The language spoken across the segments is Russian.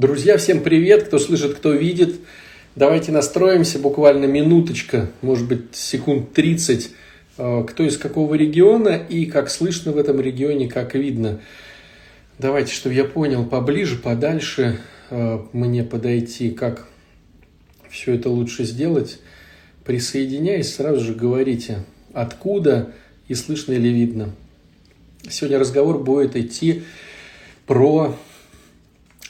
Друзья, всем привет, кто слышит, кто видит. Давайте настроимся, буквально минуточка, может быть, секунд 30, э, кто из какого региона и как слышно в этом регионе, как видно. Давайте, чтобы я понял поближе, подальше э, мне подойти, как все это лучше сделать. Присоединяясь, сразу же говорите, откуда и слышно или видно. Сегодня разговор будет идти про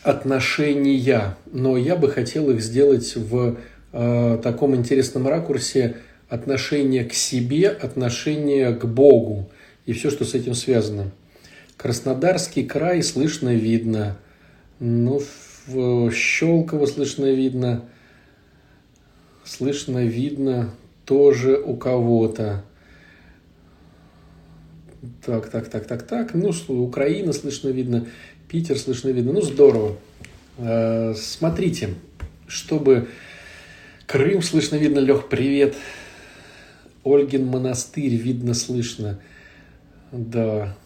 отношения, но я бы хотел их сделать в э, таком интересном ракурсе отношения к себе, отношения к Богу и все, что с этим связано. Краснодарский край слышно видно, ну, в Щелково слышно видно, слышно видно тоже у кого-то. Так, так, так, так, так. Ну, Украина слышно видно. Питер слышно видно. Ну, здорово. Э, смотрите, чтобы Крым слышно видно, Лех, привет. Ольгин монастырь видно, слышно. Да,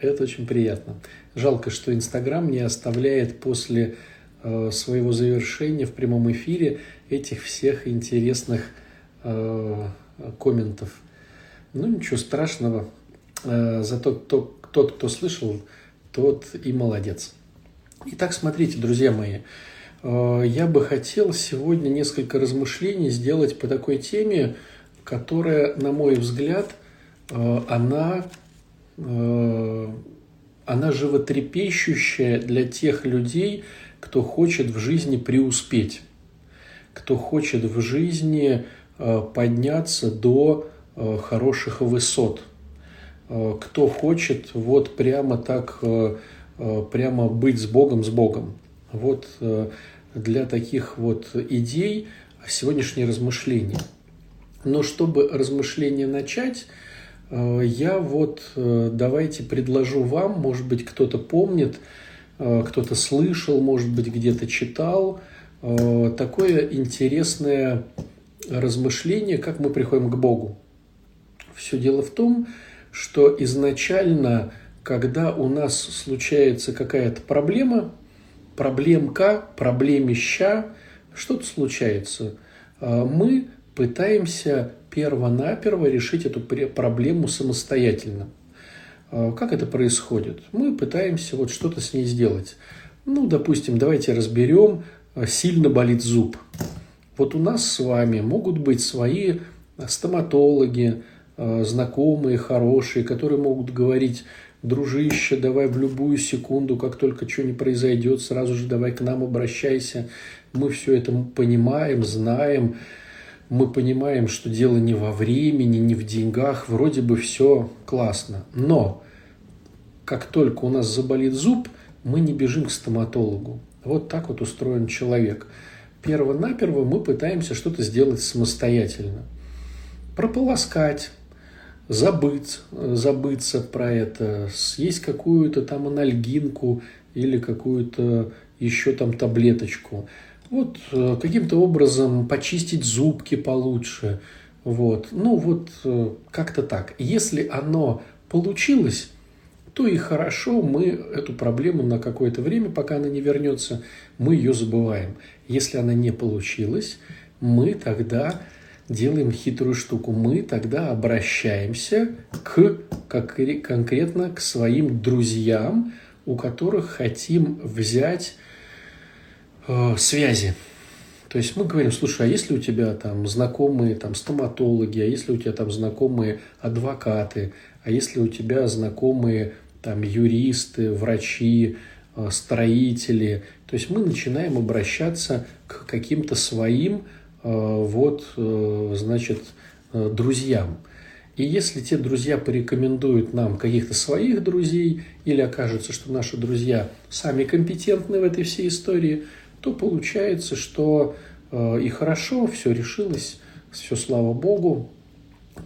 это очень приятно. Жалко, что Инстаграм не оставляет после э, своего завершения в прямом эфире этих всех интересных э, комментов. Ну, ничего страшного. Зато тот, кто слышал, тот и молодец. Итак, смотрите, друзья мои, э, я бы хотел сегодня несколько размышлений сделать по такой теме, которая, на мой взгляд, э, она, э, она животрепещущая для тех людей, кто хочет в жизни преуспеть, кто хочет в жизни подняться до хороших высот – кто хочет вот прямо так, э, э, прямо быть с Богом, с Богом. Вот для таких вот идей сегодняшнее размышление. Но чтобы размышление начать, я вот давайте предложу вам, может быть, кто-то помнит, кто-то слышал, может быть, где-то читал, такое интересное размышление, как мы приходим к Богу. Все дело в том, что что изначально, когда у нас случается какая-то проблема, проблемка, проблемища, что-то случается, а, мы пытаемся перво-наперво решить эту проблему самостоятельно. А, как это происходит? Мы пытаемся вот что-то с ней сделать. Ну, допустим, давайте разберем, а, сильно болит зуб. Вот у нас с вами могут быть свои стоматологи, знакомые, хорошие, которые могут говорить, дружище, давай в любую секунду, как только что не произойдет, сразу же давай к нам обращайся. Мы все это понимаем, знаем, мы понимаем, что дело не во времени, не в деньгах, вроде бы все классно. Но как только у нас заболит зуб, мы не бежим к стоматологу. Вот так вот устроен человек. Перво-наперво мы пытаемся что-то сделать самостоятельно. Прополоскать, забыть, забыться про это, съесть какую-то там анальгинку или какую-то еще там таблеточку. Вот э, каким-то образом почистить зубки получше. Вот. Ну вот э, как-то так. Если оно получилось, то и хорошо, мы эту проблему на какое-то время, пока она не вернется, мы ее забываем. Если она не получилась, мы тогда делаем хитрую штуку. Мы тогда обращаемся к, как, конкретно к своим друзьям, у которых хотим взять э, связи. То есть мы говорим, слушай, а если у тебя там знакомые там стоматологи, а если у тебя там знакомые адвокаты, а если у тебя знакомые там юристы, врачи, э, строители, то есть мы начинаем обращаться к каким-то своим вот, э, значит, э, друзьям. И если те друзья порекомендуют нам каких-то своих друзей, или окажется, что наши друзья сами компетентны в этой всей истории, то получается, что и хорошо, все решилось, все слава Богу,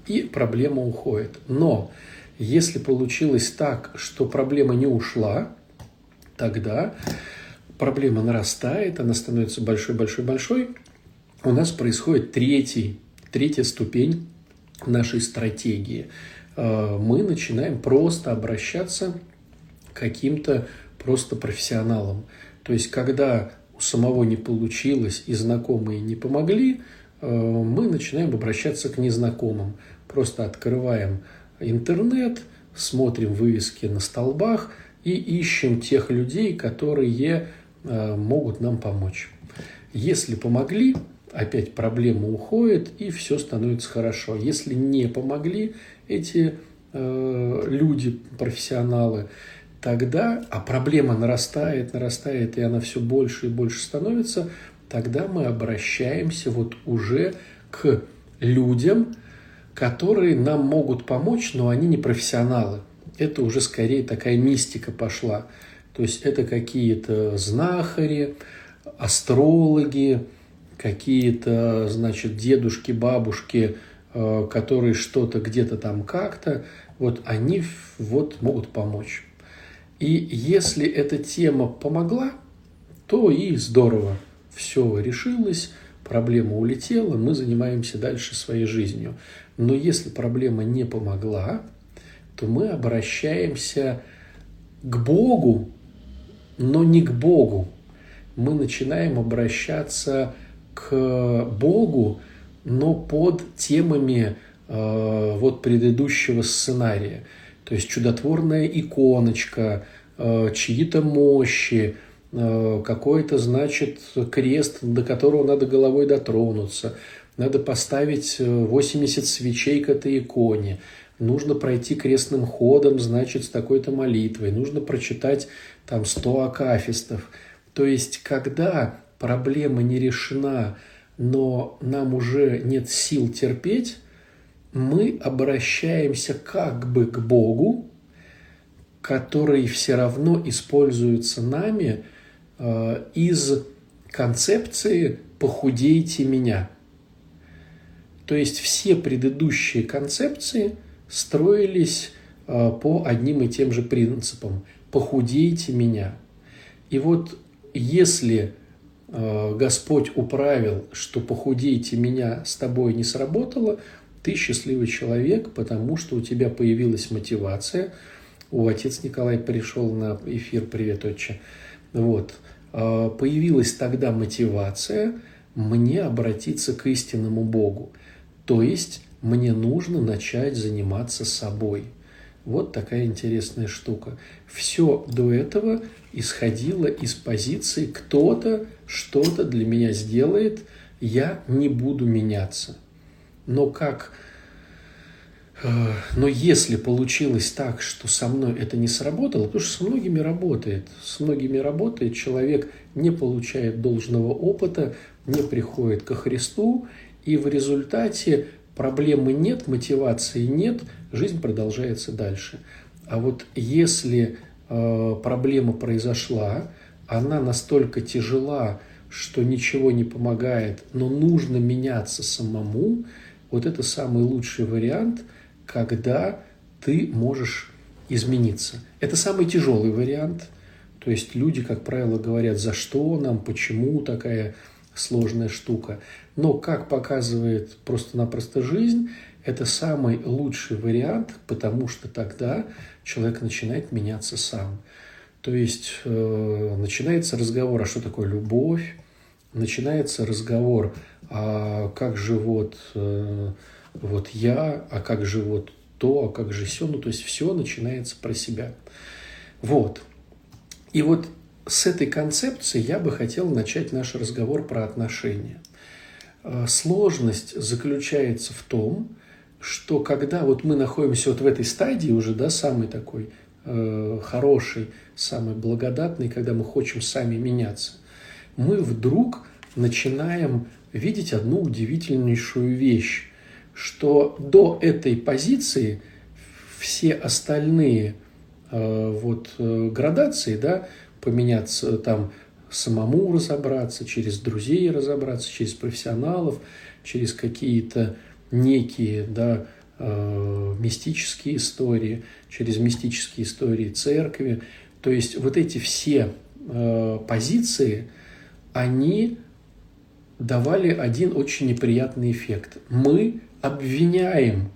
и проблема уходит. Но если получилось так, что проблема не ушла, тогда проблема нарастает, она становится большой-большой-большой, у нас происходит третий, третья ступень нашей стратегии. Э, мы начинаем просто обращаться к каким-то просто профессионалам. То есть, когда у самого не получилось и знакомые не помогли, э, мы начинаем обращаться к незнакомым. Просто открываем интернет, смотрим вывески на столбах и ищем тех людей, которые э, могут нам помочь. Если помогли, опять проблема уходит и все становится хорошо. Если не помогли эти э, люди, профессионалы, тогда, а проблема нарастает, нарастает, и она все больше и больше становится, тогда мы обращаемся вот уже к людям, которые нам могут помочь, но они не профессионалы. Это уже скорее такая мистика пошла. То есть это какие-то знахари, астрологи, какие-то, значит, дедушки, бабушки, э, которые что-то где-то там как-то, вот они вот могут помочь. И если эта тема помогла, то и здорово. Все решилось, проблема улетела, мы занимаемся дальше своей жизнью. Но если проблема не помогла, то мы обращаемся к Богу, но не к Богу. Мы начинаем обращаться к Богу, но под темами э, вот предыдущего сценария. То есть чудотворная иконочка, э, чьи-то мощи, э, какой-то, значит, крест, до которого надо головой дотронуться – надо поставить 80 э, свечей к этой иконе, нужно пройти крестным ходом, значит, с такой-то молитвой, нужно прочитать там 100 акафистов. То есть, когда проблема не решена, но нам уже нет сил терпеть, мы обращаемся как бы к Богу, который все равно используется нами э, из концепции «похудейте меня». То есть все предыдущие концепции строились а, по одним и тем же принципам. Похудейте меня. И вот если Господь управил, что похудейте меня с тобой не сработало, ты счастливый человек, потому что у тебя появилась мотивация. У отец Николай пришел на эфир, привет, отче. Вот. А, появилась тогда мотивация мне обратиться к истинному Богу. То есть мне нужно начать заниматься собой. Вот такая интересная штука. Все до этого исходило из позиции кто-то что-то для меня сделает, я не буду меняться. Но как э, но если получилось так, что со мной это не сработало, потому что со многими работает, с многими работает, человек не получает должного опыта, не приходит ко Христу, и в результате проблемы нет, мотивации нет, жизнь продолжается дальше. А вот если э, проблема произошла, она настолько тяжела, что ничего не помогает, но нужно меняться самому, вот это самый лучший вариант, когда ты можешь измениться. Это самый тяжелый вариант. То есть люди, как правило, говорят, за что нам, почему такая сложная штука. Но, как показывает просто-напросто жизнь, это самый лучший вариант, потому что тогда человек начинает меняться сам. То есть э, начинается разговор, а что такое любовь, начинается разговор, а как же вот, э, вот я, а как же вот то, а как же все, ну то есть все начинается про себя. Вот. И вот с этой концепции я бы хотел начать наш разговор про отношения. Э, сложность заключается в том, что когда вот мы находимся вот в этой стадии уже, да, самый такой э, хороший, самый благодатный, когда мы хотим сами меняться, мы вдруг начинаем видеть одну удивительнейшую вещь, что до этой позиции все остальные э, вот э, градации, да, поменяться там самому разобраться, через друзей разобраться, через профессионалов, через какие-то некие да, э, мистические истории, через мистические истории церкви. То есть вот эти все э, позиции, они давали один очень неприятный эффект. Мы обвиняем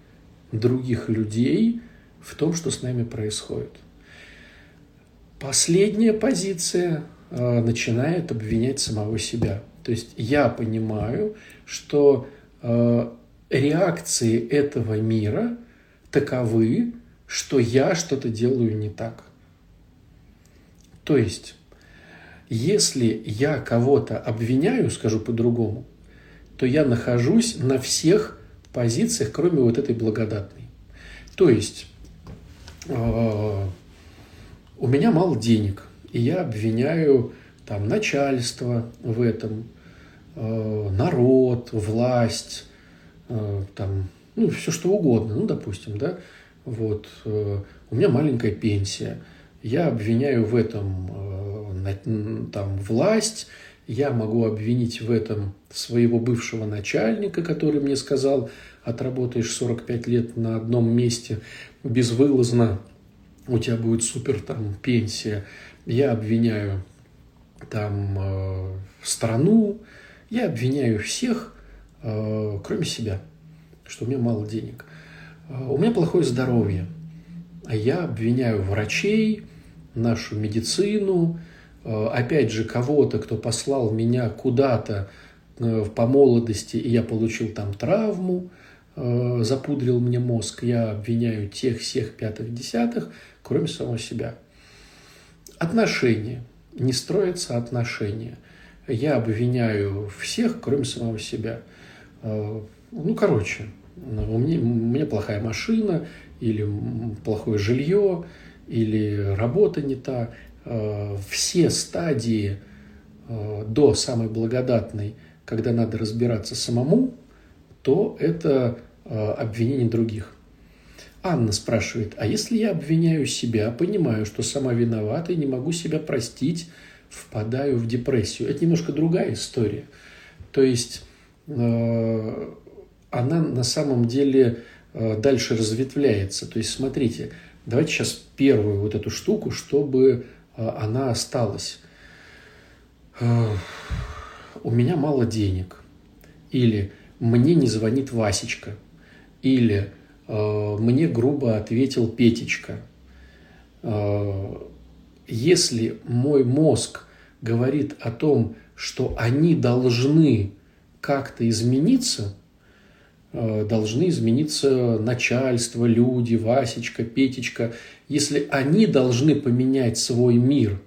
других людей в том, что с нами происходит – Последняя позиция э, начинает обвинять самого себя. То есть я понимаю, что э, реакции этого мира таковы, что я что-то делаю не так. То есть, если я кого-то обвиняю, скажу по-другому, то я нахожусь на всех позициях, кроме вот этой благодатной. То есть, э, у меня мало денег, и я обвиняю там начальство в этом, э, народ, власть, э, там, ну, все что угодно, ну, допустим, да, вот, э, у меня маленькая пенсия, я обвиняю в этом э, там власть, я могу обвинить в этом своего бывшего начальника, который мне сказал, отработаешь 45 лет на одном месте безвылазно, у тебя будет супер там пенсия. Я обвиняю там э, страну, я обвиняю всех, э, кроме себя, что у меня мало денег. Э, у меня плохое здоровье. А я обвиняю врачей, нашу медицину, э, опять же, кого-то, кто послал меня куда-то э, по молодости, и я получил там травму, запудрил мне мозг, я обвиняю тех, всех, пятых, десятых, кроме самого себя. Отношения. Не строятся отношения. Я обвиняю всех, кроме самого себя. Ну, короче, у меня, у меня плохая машина, или плохое жилье, или работа не та. Э, все стадии э, до самой благодатной, когда надо разбираться самому, то это э, обвинение других. Анна спрашивает, а если я обвиняю себя, понимаю, что сама виновата и не могу себя простить, впадаю в депрессию? Это немножко другая история. То есть она на самом деле э, дальше разветвляется. То есть, смотрите, давайте сейчас первую вот эту штуку, чтобы э, она осталась. Э, у меня мало денег. Или мне не звонит Васечка. Или мне грубо ответил Петечка. Если мой мозг говорит о том, что они должны как-то измениться – Э, должны измениться начальство, люди, Васечка, Петечка. Если они должны поменять свой мир,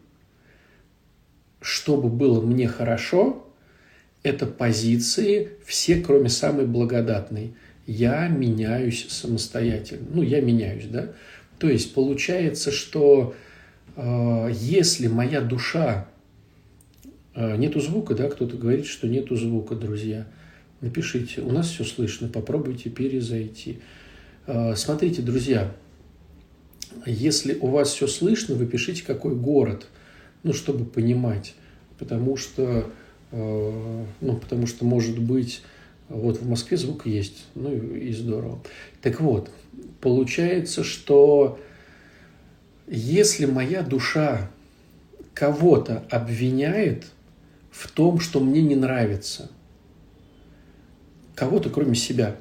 чтобы было мне хорошо, это позиции все, кроме самой благодатной. Я меняюсь самостоятельно. Ну, я меняюсь, да? То есть получается, что э, если моя душа... Э, нету звука, да? Кто-то говорит, что нету звука, друзья – Напишите, у нас все слышно, попробуйте перезайти. А, смотрите, друзья, если у вас все слышно, вы пишите, какой город, ну, чтобы понимать, потому что, а, ну, потому что, может быть, вот в Москве звук есть, ну и здорово. Так вот, получается, что если моя душа кого-то обвиняет в том, что мне не нравится – кого-то, кроме себя,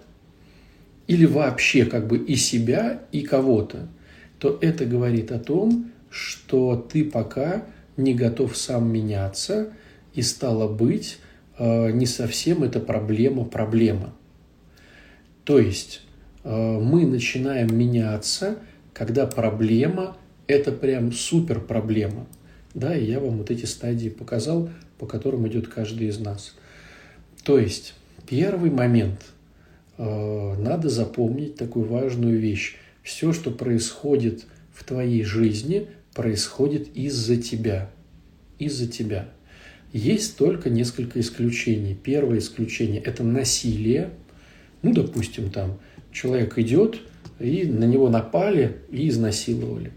или вообще как бы и себя, и кого-то, то это говорит о том, что ты пока не готов сам меняться, и стало быть, не совсем это проблема проблема. То есть э, мы начинаем меняться, когда проблема – это прям супер проблема. Да, и я вам вот эти стадии показал, по которым идет каждый из нас. То есть Первый момент. Э, надо запомнить такую важную вещь. Все, что происходит в твоей жизни, происходит из-за тебя. Из-за тебя. Есть только несколько исключений. Первое исключение – это насилие. Ну, допустим, там человек идет, и на него напали и изнасиловали.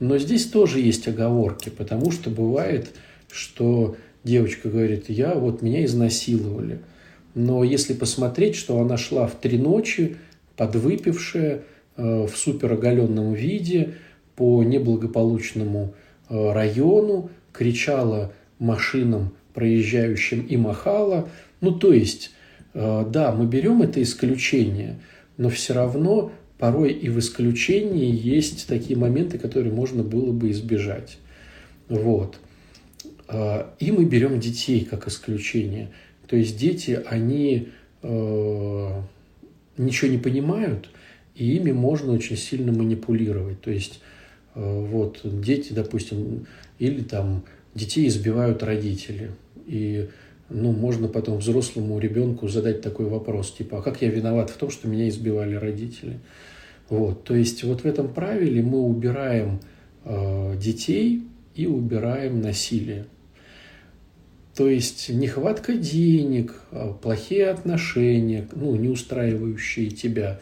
Но здесь тоже есть оговорки, потому что бывает, что девочка говорит, я вот меня изнасиловали – но если посмотреть, что она шла в три ночи, подвыпившая, э, в супероголенном виде, по неблагополучному э, району, кричала машинам, проезжающим и махала. Ну, то есть, э, да, мы берем это исключение, но все равно порой и в исключении есть такие моменты, которые можно было бы избежать. Вот. А, и мы берем детей как исключение. То есть дети, они э, ничего не понимают, и ими можно очень сильно манипулировать. То есть э, вот дети, допустим, или там детей избивают родители. И ну, можно потом взрослому ребенку задать такой вопрос, типа, а как я виноват в том, что меня избивали родители? Вот, то есть вот в этом правиле мы убираем э, детей и убираем насилие. То есть нехватка денег, а, плохие отношения, ну, не устраивающие тебя,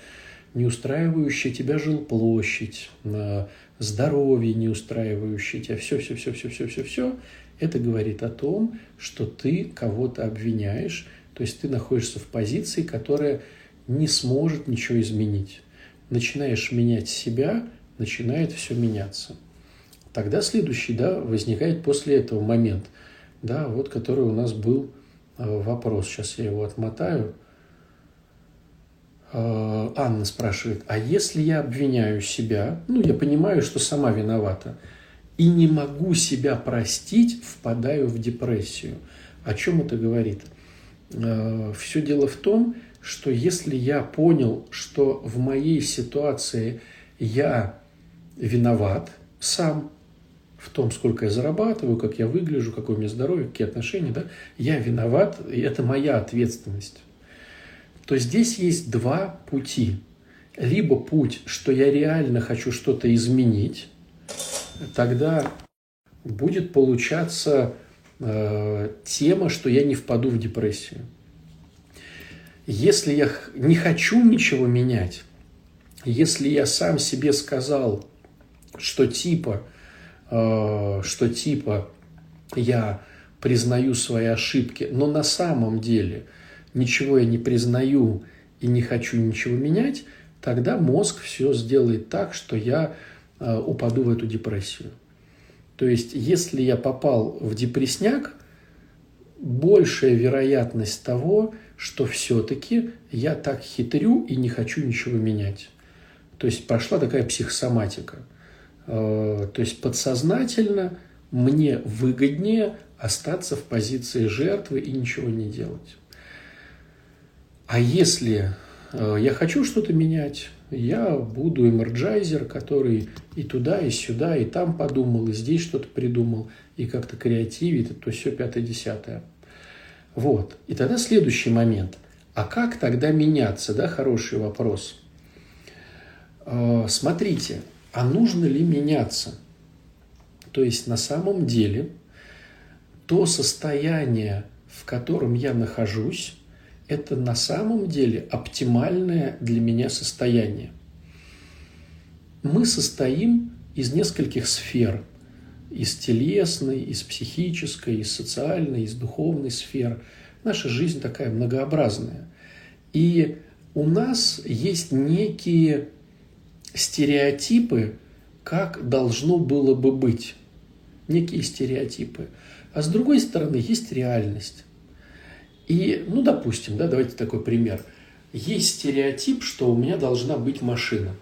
не устраивающая тебя жилплощадь, а, здоровье не устраивающее тебя, все, все, все, все, все, все, все, это говорит о том, что ты кого-то обвиняешь, то есть ты находишься в позиции, которая не сможет ничего изменить. Начинаешь менять себя, начинает все меняться. Тогда следующий, да, возникает после этого момент, да, вот который у нас был а, вопрос. Сейчас я его отмотаю. А, Анна спрашивает, а если я обвиняю себя, ну, я понимаю, что сама виновата, и не могу себя простить, впадаю в депрессию. О чем это говорит? А, Все дело в том, что если я понял, что в моей ситуации я виноват сам, в том, сколько я зарабатываю, как я выгляжу, какое у меня здоровье, какие отношения, да, я виноват, и это моя ответственность. То здесь есть два пути. Либо путь, что я реально хочу что-то изменить, тогда будет получаться э, тема, что я не впаду в депрессию. Если я не хочу ничего менять, если я сам себе сказал, что типа Э, что типа я признаю свои ошибки, но на самом деле ничего я не признаю и не хочу ничего менять, тогда мозг все сделает так, что я э, упаду в эту депрессию. То есть, если я попал в депресняк, большая вероятность того, что все-таки я так хитрю и не хочу ничего менять. То есть пошла такая психосоматика – Э, то есть подсознательно мне выгоднее остаться в позиции жертвы и ничего не делать. А если э, я хочу что-то менять, я буду эмерджайзер, который и туда, и сюда, и там подумал, и здесь что-то придумал, и как-то креативит, то все пятое-десятое. Вот. И тогда следующий момент. А как тогда меняться? Да, хороший вопрос. Э, смотрите, а нужно ли меняться? То есть на самом деле то состояние, в котором я нахожусь, это на самом деле оптимальное для меня состояние. Мы состоим из нескольких сфер. Из телесной, из психической, из социальной, из духовной сфер. Наша жизнь такая многообразная. И у нас есть некие стереотипы, как должно было бы быть. Некие стереотипы. А с другой стороны, есть реальность. И, ну, допустим, да, давайте такой пример. Есть стереотип, что у меня должна быть машина.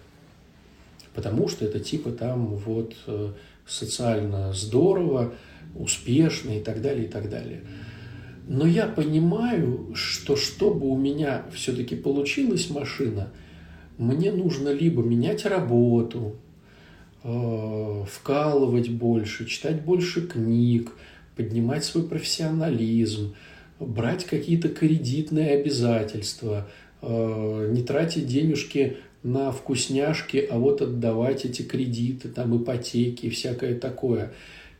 Потому что это типа там вот э, социально здорово, успешно и так далее, и так далее. Но я понимаю, что чтобы у меня все-таки получилась машина – мне нужно либо менять работу, э, вкалывать больше, читать больше книг, поднимать свой профессионализм, брать какие-то кредитные обязательства, э, не тратить денежки на вкусняшки, а вот отдавать эти кредиты, там ипотеки всякое такое.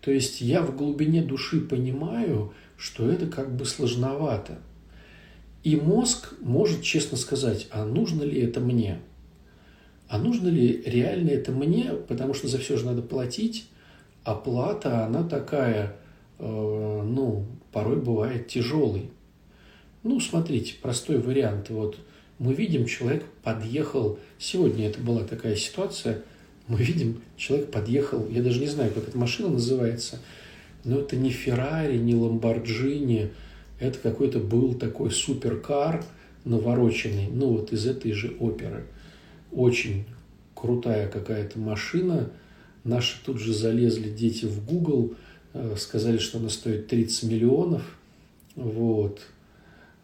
То есть я в глубине души понимаю, что это как бы сложновато. И мозг может честно сказать, а нужно ли это мне? А нужно ли реально это мне? Потому что за все же надо платить. Оплата, она такая, э, ну, порой бывает тяжелой. Ну, смотрите, простой вариант. Вот мы видим, человек подъехал, сегодня это была такая ситуация, мы видим, человек подъехал, я даже не знаю, как эта машина называется, но это не Феррари, не Ламборджини, это какой-то был такой суперкар навороченный, ну вот из этой же оперы. Очень крутая какая-то машина. Наши тут же залезли дети в Google, сказали, что она стоит 30 миллионов, вот,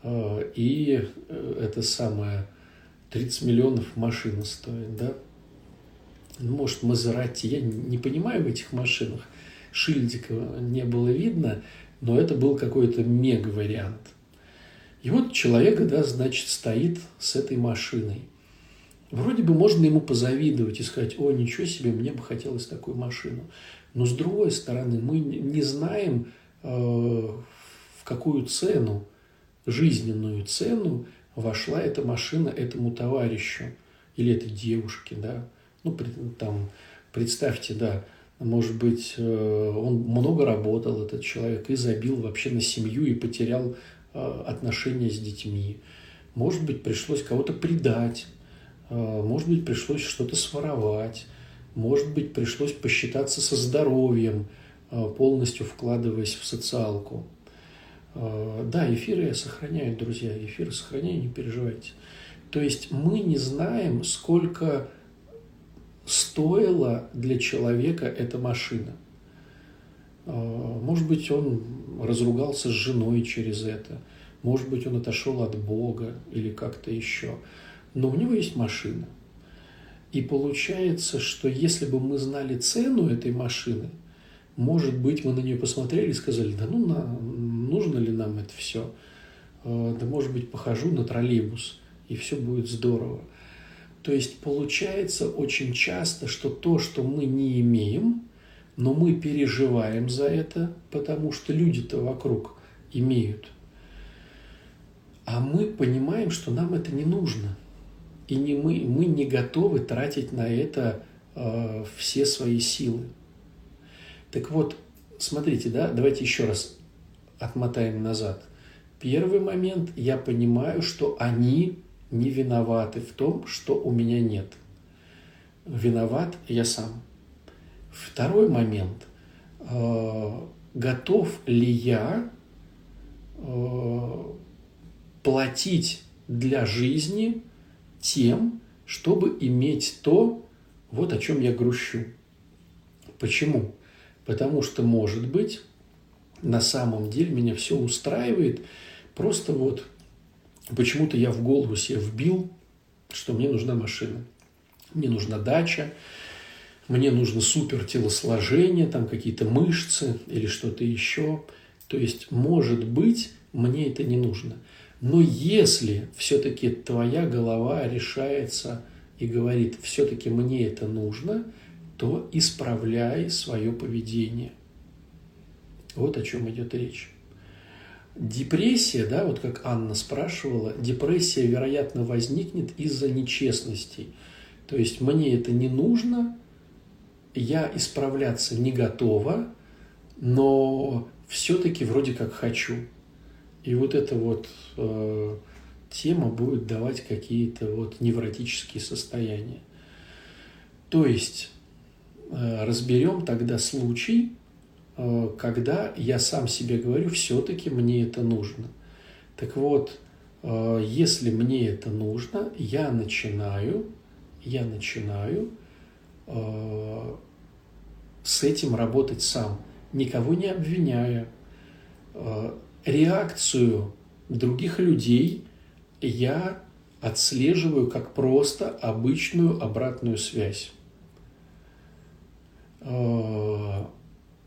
и это самое, 30 миллионов машина стоит, да, может, Мазерати, я не понимаю в этих машинах, шильдика не было видно, но это был какой-то мега-вариант. И вот человек, да, значит, стоит с этой машиной. Вроде бы можно ему позавидовать и сказать, о, ничего себе, мне бы хотелось такую машину. Но с другой стороны, мы не знаем, э, в какую цену, жизненную цену вошла эта машина этому товарищу или этой девушке, да. Ну, там, представьте, да, может быть, э, он много работал, этот человек, и забил вообще на семью и потерял э, отношения с детьми. Может быть, пришлось кого-то предать, может быть, пришлось что-то своровать, может быть, пришлось посчитаться со здоровьем, полностью вкладываясь в социалку. Да, эфиры я сохраняю, друзья, эфиры сохраняю, не переживайте. То есть мы не знаем, сколько стоила для человека эта машина. А, может быть, он разругался с женой через это. Может быть, он отошел от Бога или как-то еще. Но у него есть машина. И получается, что если бы мы знали цену этой машины, может быть, мы на нее посмотрели и сказали, да ну, на, нужно ли нам это все? А, да, может быть, похожу на троллейбус, и все будет здорово. То есть получается очень часто, что то, что мы не имеем, но мы переживаем за это, потому что люди-то вокруг имеют. А мы понимаем, что нам это не нужно. И не мы, мы не готовы тратить на это э, все свои силы. Так вот, смотрите, да, давайте еще раз отмотаем назад. Первый момент, я понимаю, что они не виноваты в том, что у меня нет. Виноват я сам. Второй момент. Э, готов ли я э, платить для жизни тем, чтобы иметь то, вот о чем я грущу. Почему? Потому что, может быть, на самом деле меня все устраивает, просто вот Почему-то я в голову себе вбил, что мне нужна машина. Мне нужна дача, мне нужно супер телосложение, там какие-то мышцы или что-то еще. То есть, может быть, мне это не нужно. Но если все-таки твоя голова решается и говорит, все-таки мне это нужно, то исправляй свое поведение. Вот о чем идет речь. Депрессия, да, вот как Анна спрашивала, депрессия, вероятно, возникнет из-за нечестностей. То есть мне это не нужно, я исправляться не готова, но все-таки вроде как хочу. И вот эта вот э, тема будет давать какие-то вот невротические состояния. То есть э, разберем тогда случай, Э, когда я сам себе говорю, все-таки мне это нужно. Так вот, э, если мне это нужно, я начинаю, я начинаю э, с этим работать сам, никого не обвиняя. Реакцию других людей я отслеживаю как просто обычную обратную связь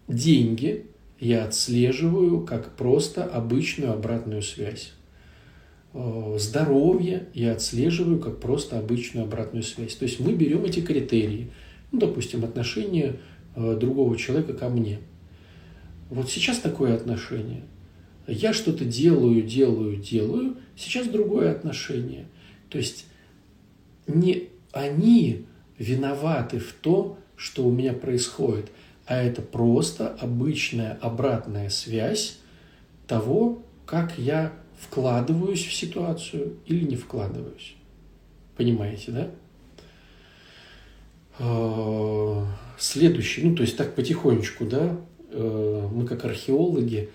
деньги я отслеживаю как просто обычную обратную связь. Э, здоровье я отслеживаю как просто обычную обратную связь. То есть мы берем эти критерии, ну, допустим, отношение э, другого человека ко мне. Вот сейчас такое отношение. Я что-то делаю, делаю, делаю, сейчас другое отношение. То есть не они виноваты в том, что у меня происходит – а это просто обычная обратная связь того, как я вкладываюсь в ситуацию или не вкладываюсь. Понимаете, да? А, следующий, ну то есть так потихонечку, да, э, мы как археологи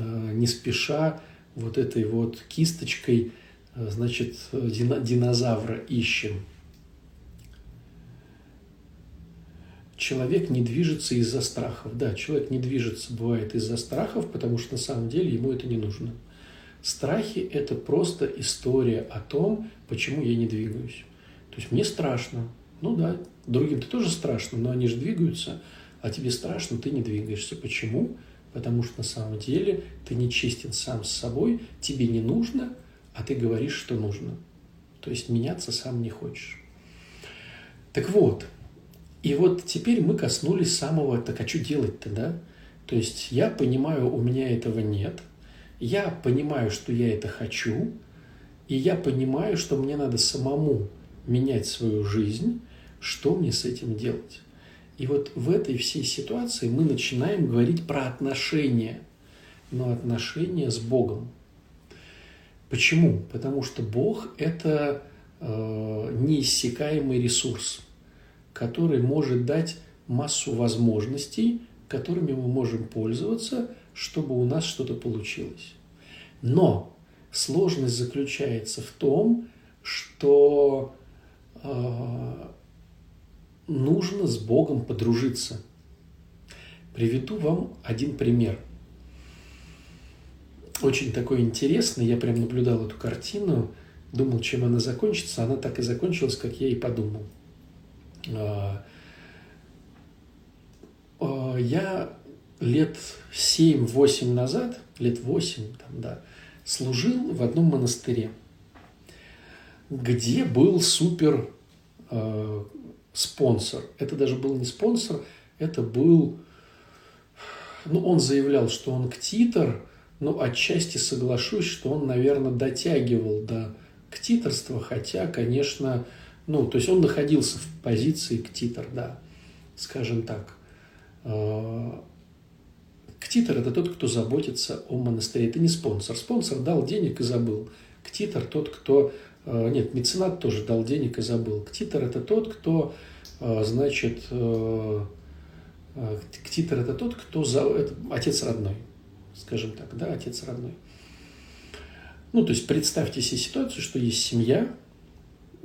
не спеша вот этой вот кисточкой, э, значит, динозавра ищем. человек не движется из-за страхов. Да, человек не движется, бывает, из-за страхов, потому что на самом деле ему это не нужно. Страхи – это просто история о том, почему я не двигаюсь. То есть мне страшно. Ну да, другим-то тоже страшно, но они же двигаются, а тебе страшно, ты не двигаешься. Почему? Потому что на самом деле ты не честен сам с собой, тебе не нужно, а ты говоришь, что нужно. То есть меняться сам не хочешь. Так вот, и вот теперь мы коснулись самого, так а что делать-то, да? То есть я понимаю, у меня этого нет, я понимаю, что я это хочу, и я понимаю, что мне надо самому менять свою жизнь, что мне с этим делать. И вот в этой всей ситуации мы начинаем говорить про отношения, но отношения с Богом. Почему? Потому что Бог – это э, неиссякаемый ресурс – который может дать массу возможностей, которыми мы можем пользоваться, чтобы у нас что-то получилось. Но сложность заключается в том, что э, нужно с Богом подружиться. Приведу вам один пример. Очень такой интересный, я прям наблюдал эту картину, думал, чем она закончится, она так и закончилась, как я и подумал. А, а, я лет 7-8 назад, лет 8, там, да, служил в одном монастыре, где был супер э, спонсор. Это даже был не спонсор, это был... Ну, он заявлял, что он ктитор, но отчасти соглашусь, что он, наверное, дотягивал до ктиторства, хотя, конечно, ну, то есть он находился в позиции ктитор, да, скажем так. А, ктитор – это тот, кто заботится о монастыре. Это не спонсор. Спонсор дал денег и забыл. Ктитор – тот, кто… А, нет, меценат тоже дал денег и забыл. Ктитор – это тот, кто, а, значит… Ктитор – это тот, кто… За, это отец родной, скажем так, да, отец родной. Ну, то есть представьте себе ситуацию, что есть семья,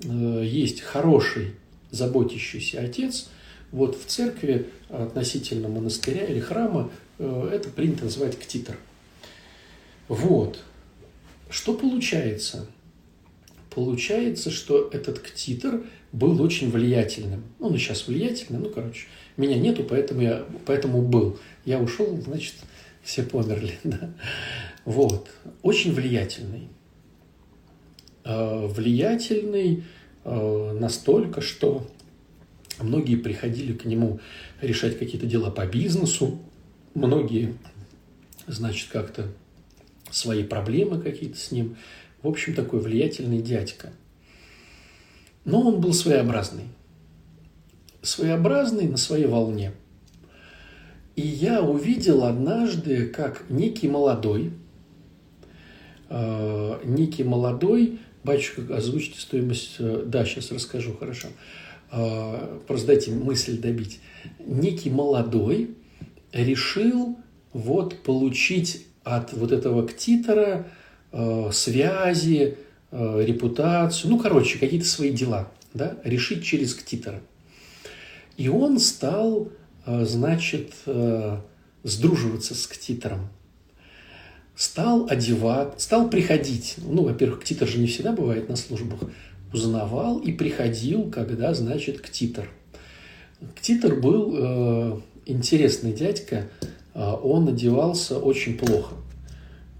Э, есть хороший, заботящийся отец, вот в церкви относительно монастыря или храма э, это принято называть ктитор. Вот. Что получается? Получается, что этот ктитор был очень влиятельным. Он и сейчас влиятельный, ну, короче, меня нету, поэтому я поэтому был. Я ушел, значит, все померли. Да? Вот. Очень влиятельный. Э, влиятельный э, настолько, что многие приходили к нему решать какие-то дела по бизнесу, многие, значит, как-то свои проблемы какие-то с ним. В общем, такой влиятельный дядька. Но он был своеобразный. Своеобразный на своей волне. И я увидел однажды, как некий молодой, э, некий молодой Батюшка, озвучите стоимость. Э, да, сейчас расскажу, хорошо. А, просто дайте мысль добить. Некий молодой решил вот получить от вот этого ктитора э, связи, э, репутацию, ну, короче, какие-то свои дела, да, решить через ктитора. И он стал, значит, сдруживаться с ктитором стал одевать, стал приходить. Ну, во-первых, ктитор же не всегда бывает на службах. Узнавал и приходил, когда, значит, ктитор. Ктитор был э, интересный дядька. Э, он одевался очень плохо.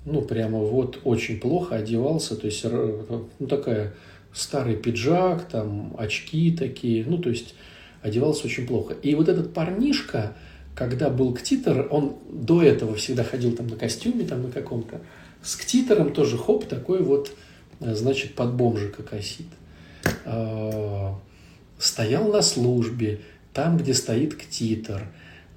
Ну, прямо вот очень плохо одевался. То есть, ну, такая старый пиджак, там, очки такие. Ну, то есть, одевался очень плохо. И вот этот парнишка, когда был ктитор, он до этого всегда ходил там на костюме, там на каком-то. С ктитором тоже хоп, такой вот, э, значит, под бомжика косит. А, стоял на службе, там, где стоит ктитор.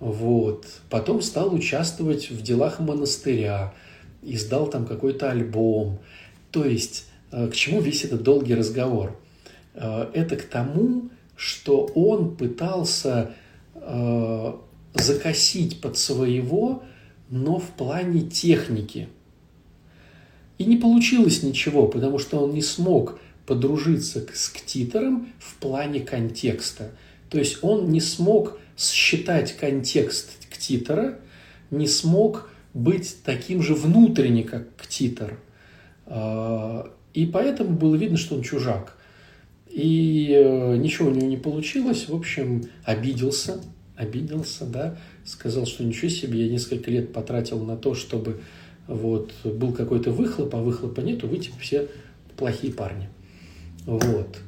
Вот. Потом стал участвовать в делах монастыря, издал там какой-то альбом. То есть, э, к чему весь этот долгий разговор? Э, это к тому, что он пытался закосить под своего, но в плане техники. И не получилось ничего, потому что он не смог подружиться с ктитором в плане контекста. То есть он не смог считать контекст ктитора, не смог быть таким же внутренне, как ктитор. А, и поэтому было видно, что он чужак. И э, ничего у него не получилось. В общем, обиделся, обиделся, да, сказал, что ничего себе, я несколько лет потратил на то, чтобы вот был какой-то выхлоп, а выхлопа нету, вы типа все плохие парни. Вот.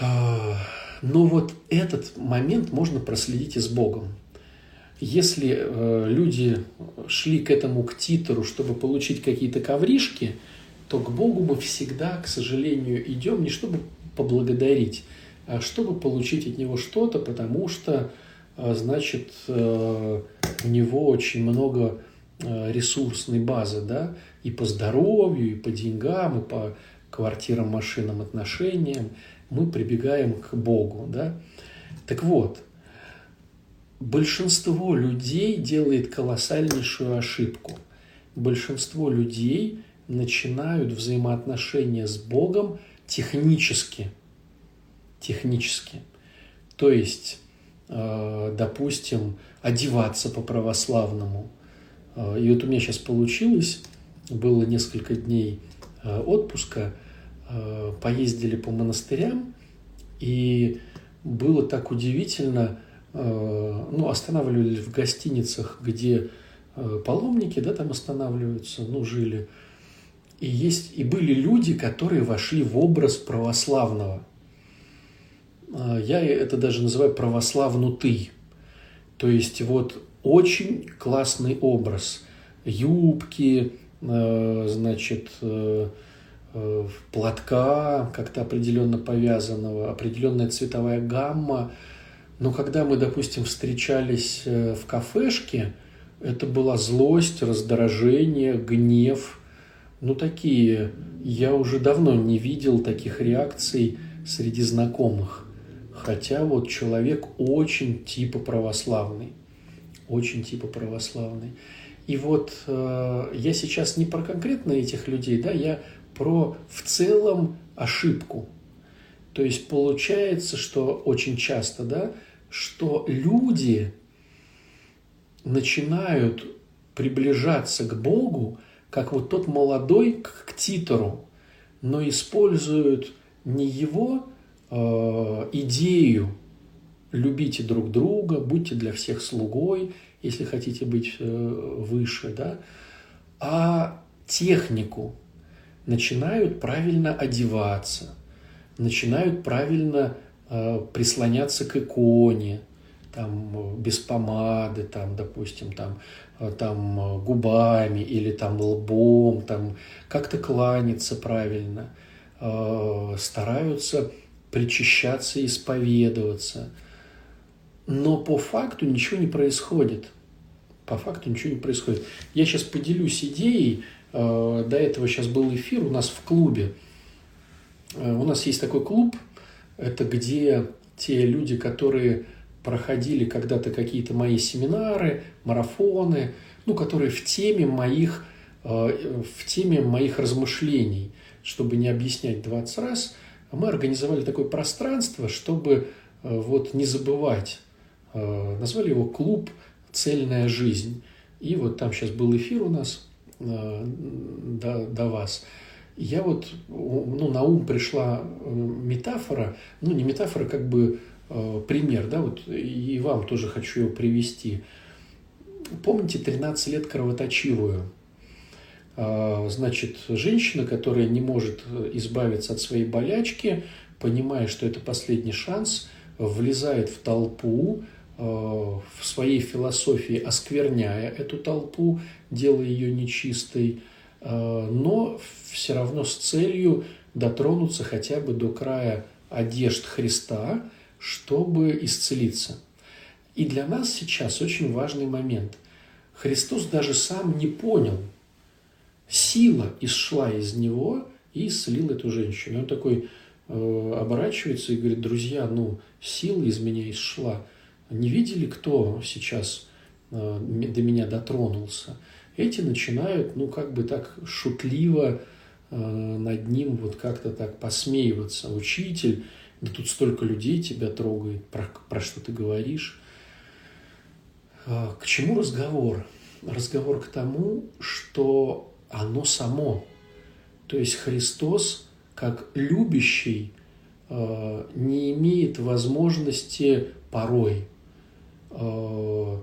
А, но вот этот момент можно проследить и с Богом. Если э, люди шли к этому к титору, чтобы получить какие-то ковришки, то к Богу мы всегда, к сожалению, идем не чтобы поблагодарить, а чтобы получить от Него что-то, потому что, э, значит, э, у Него очень много э, ресурсной базы, да, и по здоровью, и по деньгам, и по квартирам, машинам, отношениям – мы прибегаем к Богу. Да? Так вот, большинство людей делает колоссальнейшую ошибку. Большинство людей начинают взаимоотношения с Богом технически. Технически. То есть, э, допустим, одеваться по-православному. Э, и вот у меня сейчас получилось, было несколько дней э, отпуска, поездили по монастырям, и было так удивительно, ну, останавливались в гостиницах, где э, паломники, да, там останавливаются, ну, жили. И есть, и были люди, которые вошли в образ православного. Я это даже называю православнутый. То есть вот очень классный образ. Юбки, значит, Э, платка, как-то определенно повязанного, определенная цветовая гамма. Но когда мы, допустим, встречались э, в кафешке, это была злость, раздражение, гнев. Ну, такие. Я уже давно не видел таких реакций среди знакомых. Хотя вот человек очень типа православный. Очень типа православный. И вот э, я сейчас не про конкретно этих людей, да, я про в целом ошибку. То есть получается, что очень часто, да, что люди начинают приближаться к Богу, как вот тот молодой к Титору, но используют не его э, идею любите друг друга, будьте для всех слугой, если хотите быть э, выше, да, а технику, начинают правильно одеваться, начинают правильно э, прислоняться к иконе, там, без помады, там, допустим, там, э, там, губами или там лбом, там, как-то кланяться правильно, э, стараются причащаться исповедоваться. Но по факту ничего не происходит. По факту ничего не происходит. Я сейчас поделюсь идеей, Э, до этого сейчас был эфир у нас в клубе. Э, у нас есть такой клуб, это где те люди, которые проходили когда-то какие-то мои семинары, марафоны, ну, которые в теме моих, э, в теме моих размышлений, чтобы не объяснять 20 раз, мы организовали такое пространство, чтобы вот не забывать. Назвали его «Клуб Цельная жизнь». И вот там сейчас был эфир у нас – Э, до, до вас. Я вот, ну, на ум пришла э, метафора, ну, не метафора, как бы э, пример, да, вот, и вам тоже хочу его привести. Помните 13 лет кровоточивую? Значит, женщина, которая не может избавиться от своей болячки, понимая, что это последний шанс, влезает в толпу, в своей философии оскверняя эту толпу, делая ее нечистой, э, но все равно с целью дотронуться хотя бы до края одежд Христа, чтобы исцелиться. И для нас сейчас очень важный момент. Христос даже сам не понял. Сила исшла из него и исцелил эту женщину. И он такой э, оборачивается и говорит, друзья, ну, сила из меня исшла. Не видели, кто сейчас э, до меня дотронулся? Эти начинают, ну, как бы так шутливо э, над ним вот как-то так посмеиваться. Учитель, да тут столько людей тебя трогает, про, про что ты говоришь. А, к чему разговор? Разговор к тому, что оно само. То есть Христос, как любящий, а, не имеет возможности порой а,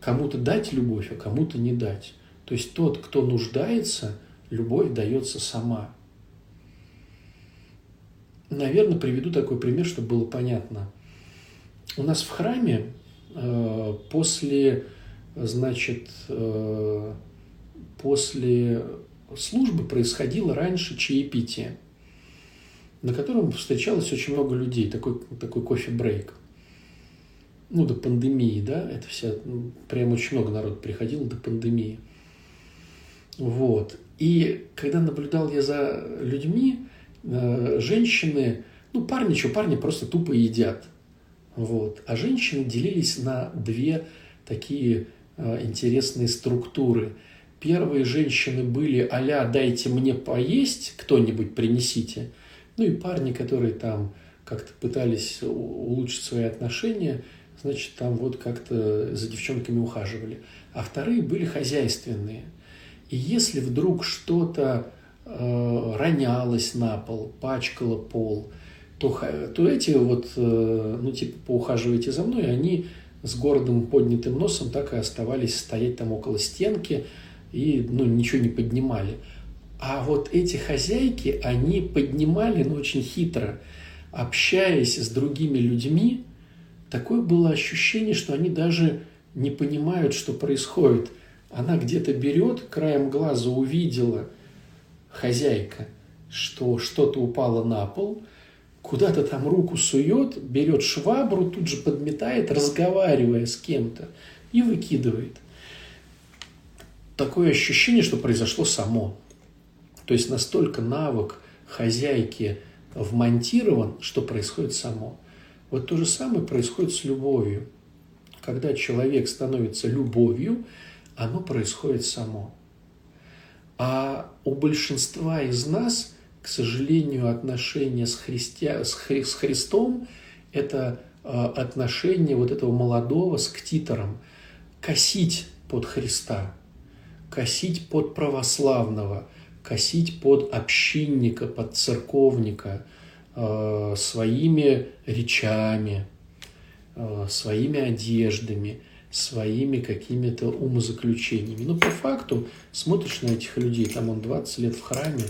кому-то дать любовь, а кому-то не дать. То есть тот, кто нуждается, любовь дается сама. Наверное, приведу такой пример, чтобы было понятно. У нас в храме э, после, значит, э, после службы происходило раньше чаепитие, на котором встречалось очень много людей, такой, такой кофе-брейк. Ну, до пандемии, да, это вся, ну, прям очень много народ приходило до пандемии. Вот. И когда наблюдал я за людьми, э, женщины, ну, парни что, парни просто тупо едят. Вот. А женщины делились на две такие э, интересные структуры. Первые женщины были а «дайте мне поесть, кто-нибудь принесите». Ну и парни, которые там как-то пытались улучшить свои отношения, значит, там вот как-то за девчонками ухаживали. А вторые были хозяйственные – и если вдруг что-то э, ронялось на пол, пачкало пол, то, то эти вот, э, ну, типа, поухаживайте за мной, они с гордым поднятым носом так и оставались стоять там около стенки и, ну, ничего не поднимали. А вот эти хозяйки, они поднимали, ну, очень хитро, общаясь с другими людьми, такое было ощущение, что они даже не понимают, что происходит – она где-то берет, краем глаза увидела хозяйка, что что-то упало на пол, куда-то там руку сует, берет швабру, тут же подметает, разговаривая с кем-то, и выкидывает. Такое ощущение, что произошло само. То есть настолько навык хозяйки вмонтирован, что происходит само. Вот то же самое происходит с любовью. Когда человек становится любовью, оно происходит само. А у большинства из нас, к сожалению, отношения с, христи... с, Хри... с Христом – это а, отношение вот этого молодого с ктитором. Косить под Христа, косить под православного, косить под общинника, под церковника э, своими речами, э, своими одеждами – своими какими-то умозаключениями. Но по факту смотришь на этих людей, там он 20 лет в храме,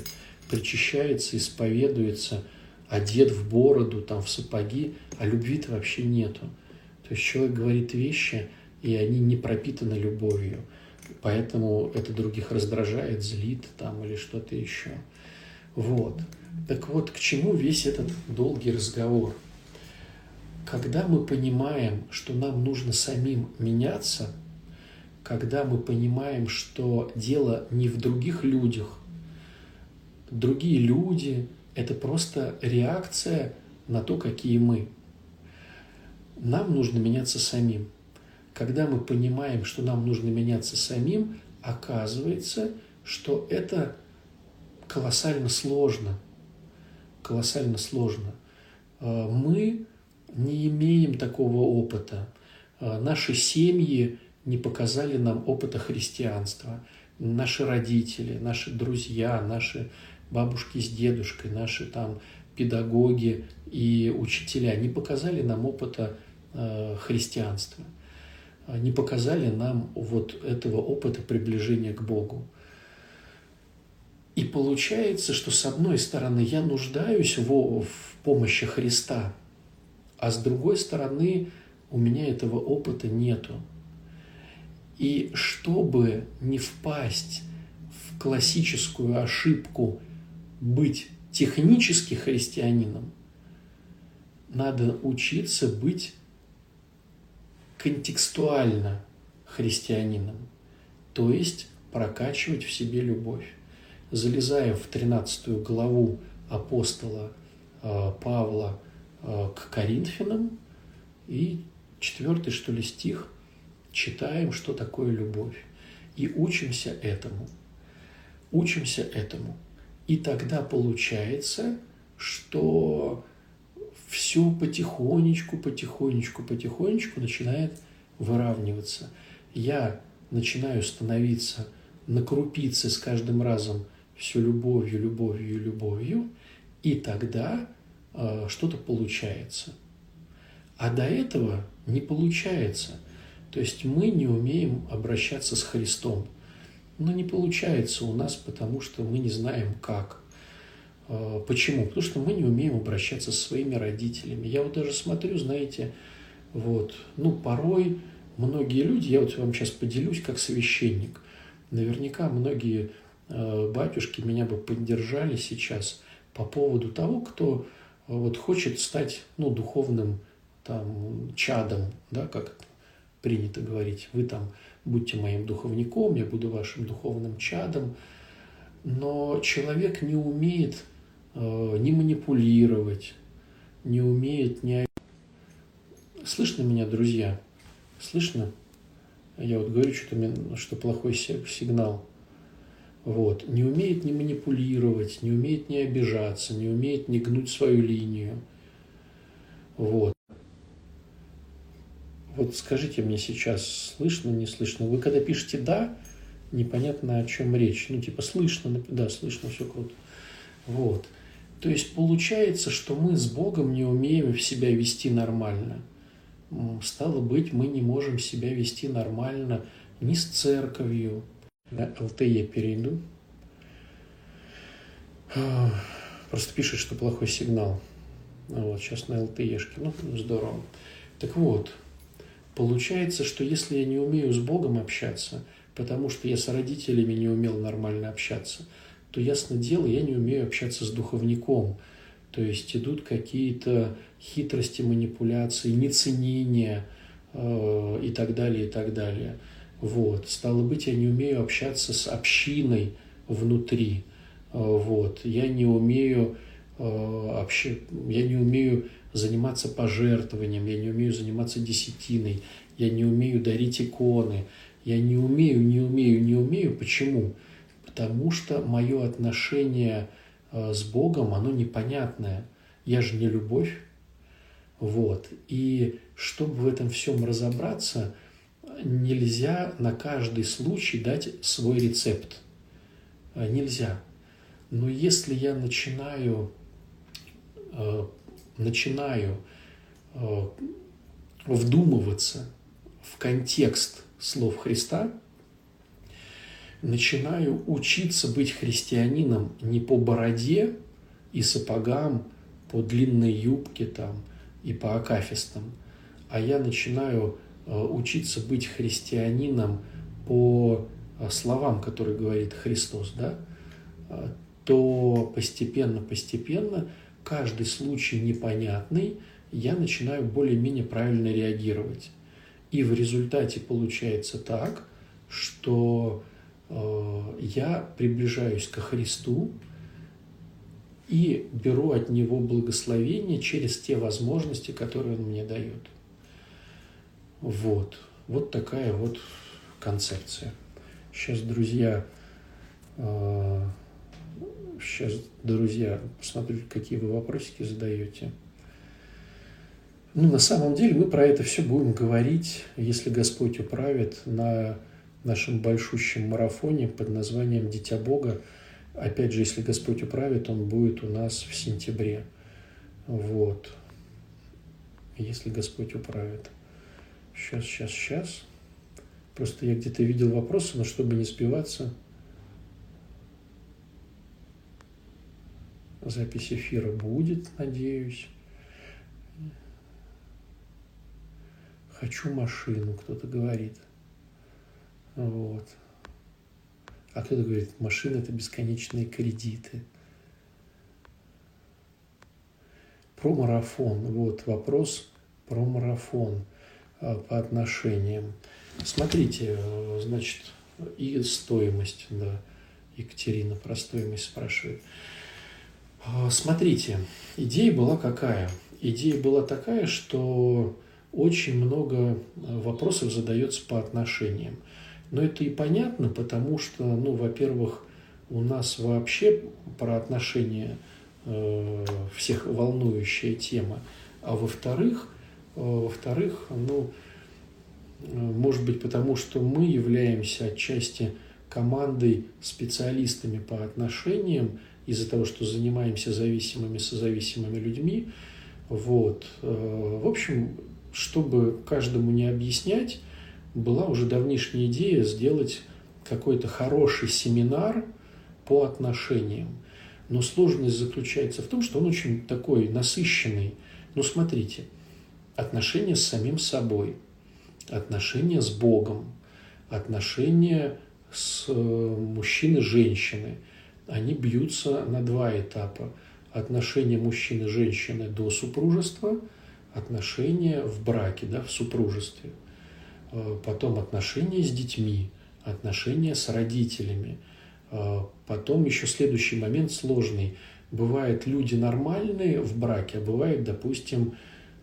причащается, исповедуется, одет в бороду, там в сапоги, а любви-то вообще нету. То есть человек говорит вещи, и они не пропитаны любовью. Поэтому это других раздражает, злит там или что-то еще. Вот. Так вот, к чему весь этот долгий разговор – когда мы понимаем, что нам нужно самим меняться, когда мы понимаем, что дело не в других людях, другие люди – это просто реакция на то, какие мы. Нам нужно меняться самим. Когда мы понимаем, что нам нужно меняться самим, оказывается, что это колоссально сложно. Колоссально сложно. Э, мы не имеем такого опыта. А, наши семьи не показали нам опыта христианства. Наши родители, наши друзья, наши бабушки с дедушкой, наши там педагоги и учителя не показали нам опыта а, христианства, не показали нам вот этого опыта приближения к Богу. И получается, что с одной стороны я нуждаюсь в, в помощи Христа – а с другой стороны у меня этого опыта нету. И чтобы не впасть в классическую ошибку быть технически христианином, надо учиться быть контекстуально христианином, то есть прокачивать в себе любовь. Залезая в 13 главу апостола э, Павла Э, к Коринфянам и четвертый, что ли, стих читаем, что такое любовь. И учимся этому. Учимся этому. И тогда получается, что все потихонечку, потихонечку, потихонечку начинает выравниваться. Я начинаю становиться на крупице с каждым разом все любовью, любовью, любовью, и тогда э, что-то получается. А до этого не получается. То есть мы не умеем обращаться с Христом. Но не получается у нас, потому что мы не знаем как. Э, почему? Потому что мы не умеем обращаться со своими родителями. Я вот даже смотрю, знаете, вот, ну, порой многие люди, я вот вам сейчас поделюсь как священник, наверняка многие батюшки меня бы поддержали сейчас по поводу того, кто э, вот хочет стать, ну, духовным там чадом, да, как принято говорить. Вы там будьте моим духовником, я буду вашим духовным чадом. Но человек не умеет э, не манипулировать, не умеет не... Слышно меня, друзья? Слышно? Я вот говорю, что, что плохой сигнал. Вот. Не умеет не манипулировать, не умеет не обижаться, не умеет не гнуть свою линию. Вот. Вот скажите мне сейчас, слышно, не слышно? Вы когда пишете «да», непонятно, о чем речь. Ну, типа, слышно, да, слышно, все круто. Вот. То есть получается, что мы с Богом не умеем себя вести нормально – стало быть, мы не можем себя вести нормально ни с церковью. На ЛТЕ перейду. Просто пишет, что плохой сигнал. Вот, сейчас на ЛТЕшке. Ну, здорово. Так вот, получается, что если я не умею с Богом общаться, потому что я с родителями не умел нормально общаться, то, ясно дело, я не умею общаться с духовником – то есть идут какие-то хитрости, манипуляции, неценения э, и так далее, и так далее. Вот. Стало быть, я не умею общаться с общиной внутри. Э, вот. Я не умею э, вообще, я не умею заниматься пожертвованием, я не умею заниматься десятиной, я не умею дарить иконы, я не умею, не умею, не умею. Почему? Потому что мое отношение Э, с Богом, оно непонятное. Я же не любовь. Вот. И чтобы в этом всем разобраться, нельзя на каждый случай дать свой рецепт. Э, нельзя. Но если я начинаю, э, начинаю вдумываться в контекст слов Христа – начинаю учиться быть христианином не по бороде и сапогам, по длинной юбке там и по акафистам, а я начинаю э, учиться быть христианином по э, словам, которые говорит Христос, да, э, то постепенно-постепенно каждый случай непонятный я начинаю более-менее правильно реагировать. И в результате получается так, что Э, я приближаюсь ко Христу и беру от Него благословение через те возможности, которые Он мне дает. Вот. Вот такая вот концепция. Сейчас, друзья, сейчас, э, друзья, посмотрю, какие вы вопросики задаете. Ну, на самом деле мы про это все будем говорить, если Господь управит, на нашем большущем марафоне под названием «Дитя Бога». Опять же, если Господь управит, он будет у нас в сентябре. Вот. Если Господь управит. Сейчас, сейчас, сейчас. Просто я где-то видел вопросы, но чтобы не сбиваться, запись эфира будет, надеюсь. Хочу машину, кто-то говорит. Вот. А кто-то говорит, машина – это бесконечные кредиты. Про марафон. Вот вопрос про марафон по отношениям. Смотрите, э, значит, и стоимость, да, Екатерина про стоимость спрашивает. А, смотрите, идея была какая? Идея была такая, что очень много э, вопросов задается по отношениям. Но это и понятно, потому что, ну, во-первых, у нас вообще про отношения э, всех волнующая тема. А во-вторых, э, во-вторых, ну, э, может быть, потому что мы являемся отчасти командой специалистами по отношениям из-за того, что занимаемся зависимыми, созависимыми людьми. Вот. В общем, чтобы каждому не объяснять, была уже давнишняя идея сделать какой-то хороший семинар по отношениям. Но сложность заключается в том, что он очень такой насыщенный. Ну, смотрите, отношения с самим собой, отношения с Богом, отношения с э, мужчиной женщиной. Они бьются на два этапа. Отношения мужчины и женщины до супружества, отношения в браке, да, в супружестве. Э, потом отношения с детьми, отношения с родителями. А, потом еще следующий момент сложный. Бывают люди нормальные в браке, а бывают, допустим, э,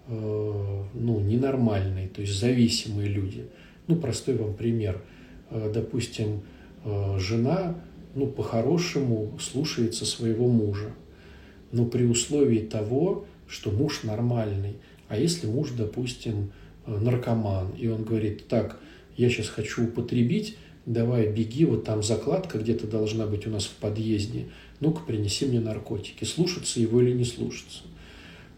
ну, ненормальные, то есть зависимые люди. Ну, простой вам пример. Э, допустим, э, жена, ну, по-хорошему слушается своего мужа. Но при условии того, что муж нормальный. А если муж, допустим, наркоман, и он говорит, так, я сейчас хочу употребить, давай беги, вот там закладка где-то должна быть у нас в подъезде, ну-ка принеси мне наркотики, слушаться его или не слушаться.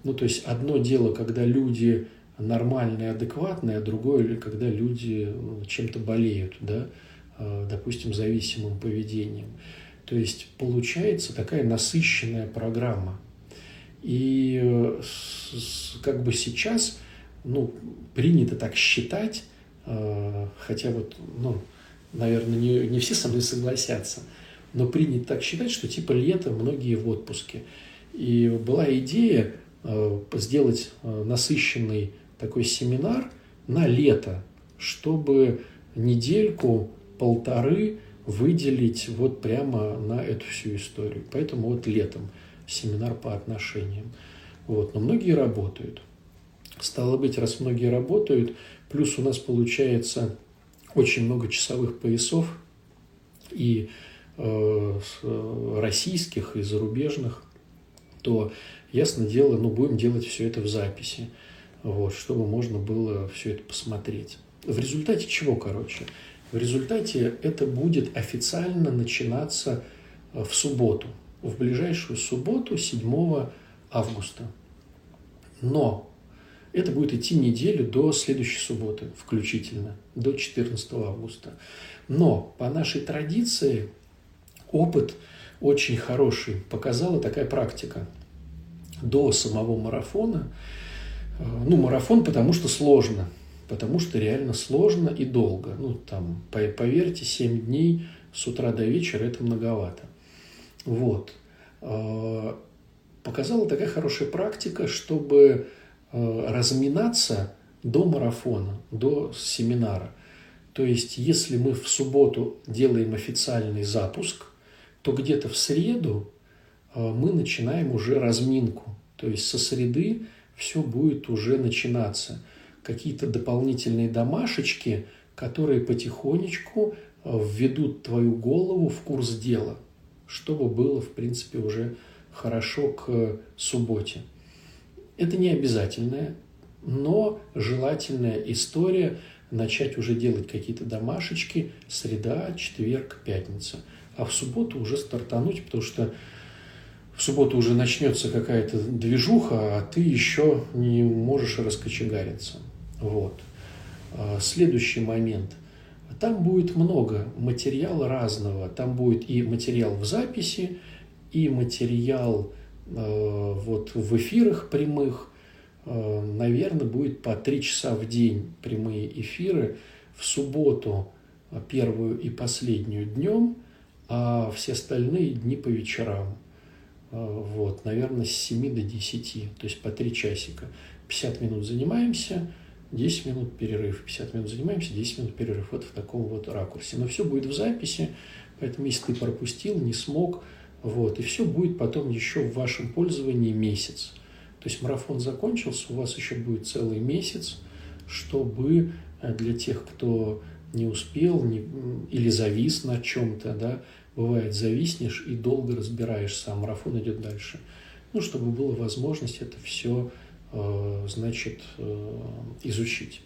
Ну, то есть одно дело, когда люди нормальные, адекватные, а другое, когда люди ну, чем-то болеют, да, а, допустим, зависимым поведением. То есть получается такая насыщенная программа. И э, как бы сейчас, ну, принято так считать, а, хотя вот, ну, наверное, не, не все со мной согласятся, но принято так считать, что типа лето многие в отпуске. И была идея э, сделать э, насыщенный такой семинар на лето, чтобы недельку, полторы выделить вот прямо на эту всю историю. Поэтому вот летом семинар по отношениям. Вот. Но многие работают. Стало быть, раз многие работают, плюс у нас получается очень много часовых поясов и э, российских, и зарубежных, то, ясно дело, ну, будем делать все это в записи, вот, чтобы можно было все это посмотреть. В результате чего, короче? В результате это будет официально начинаться э, в субботу, в ближайшую субботу, 7 августа. Но это будет идти неделю до следующей субботы, включительно, до 14 августа. Но по нашей традиции опыт очень хороший показала такая практика. До самого марафона, э, ну, марафон, потому что сложно, потому что реально сложно и долго. Ну, там, поверьте, 7 дней с утра до вечера – это многовато. Вот. Э, показала такая хорошая практика, чтобы Э, разминаться до марафона, до семинара. То есть, если мы в субботу делаем официальный запуск, то где-то в среду э, мы начинаем уже разминку. То есть со среды все будет уже начинаться. Какие-то дополнительные домашечки, которые потихонечку э, введут твою голову в курс дела, чтобы было, в принципе, уже хорошо к субботе. Это не обязательная, но желательная история начать уже делать какие-то домашечки среда, четверг, пятница. А в субботу уже стартануть, потому что в субботу уже начнется какая-то движуха, а ты еще не можешь раскочегариться. Вот. А, следующий момент. Там будет много материала разного. Там будет и материал в записи, и материал Э, вот в эфирах прямых, э, наверное, будет по три часа в день прямые эфиры. В субботу э, первую и последнюю днем, а все остальные дни по вечерам. Вот, наверное, с 7 до 10, то есть по 3 часика. 50 минут занимаемся, 10 минут перерыв, 50 минут занимаемся, 10 минут перерыв. Вот в таком вот ракурсе. Но все будет в записи, поэтому если ты пропустил, не смог, вот, и все будет потом еще в вашем пользовании месяц. То есть марафон закончился, у вас еще будет целый месяц, чтобы э, для тех, кто не успел не, или завис на чем-то, да, бывает зависнешь и долго разбираешься, а марафон идет дальше. ну, чтобы была возможность это все, значит, изучить.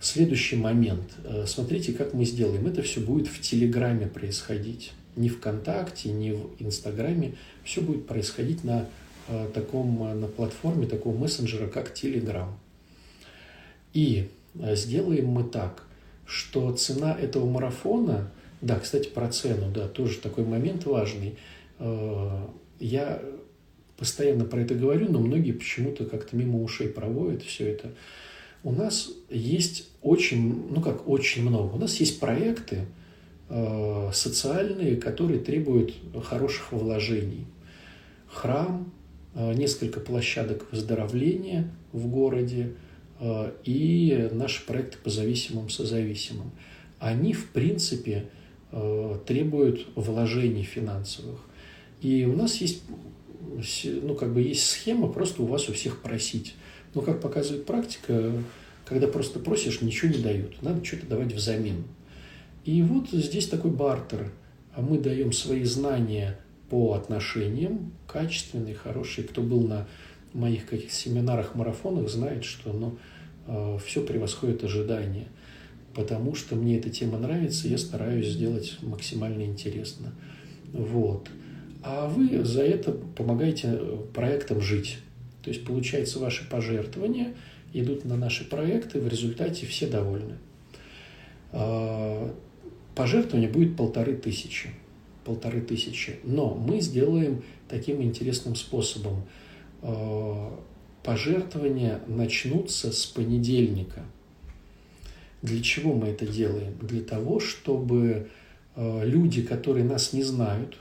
Следующий момент. Смотрите, как мы сделаем. Это все будет в Телеграме происходить. Не ВКонтакте, не в Инстаграме. Все будет происходить на таком, на платформе такого мессенджера, как Телеграм. И сделаем мы так, что цена этого марафона, да, кстати, про цену, да, тоже такой момент важный. Э, я постоянно про это говорю, но многие почему-то как-то мимо ушей проводят все это. У нас есть очень, ну как очень много, у нас есть проекты э, социальные, которые требуют хороших вложений. Храм, э, несколько площадок выздоровления в городе – и наши проекты по зависимым созависимым. Они, в принципе, э, требуют вложений финансовых. И у нас есть, ну, как бы есть схема просто у вас у всех просить. Но, как показывает практика, когда просто просишь, ничего не дают. Надо что-то давать взамен. И вот здесь такой бартер. Мы даем свои знания по отношениям, качественные, хорошие. Кто был на моих каких семинарах, марафонах знает, что ну, э, все превосходит ожидания. Потому что мне эта тема нравится, я стараюсь сделать максимально интересно. Вот. А вы за это помогаете э, проектам жить. То есть, получается, ваши пожертвования идут на наши проекты, в результате все довольны. А, пожертвование будет полторы тысячи. Полторы тысячи. Но мы сделаем таким интересным способом – Э, пожертвования начнутся с понедельника. Для чего мы это делаем? Для того, чтобы э, люди, которые нас не знают,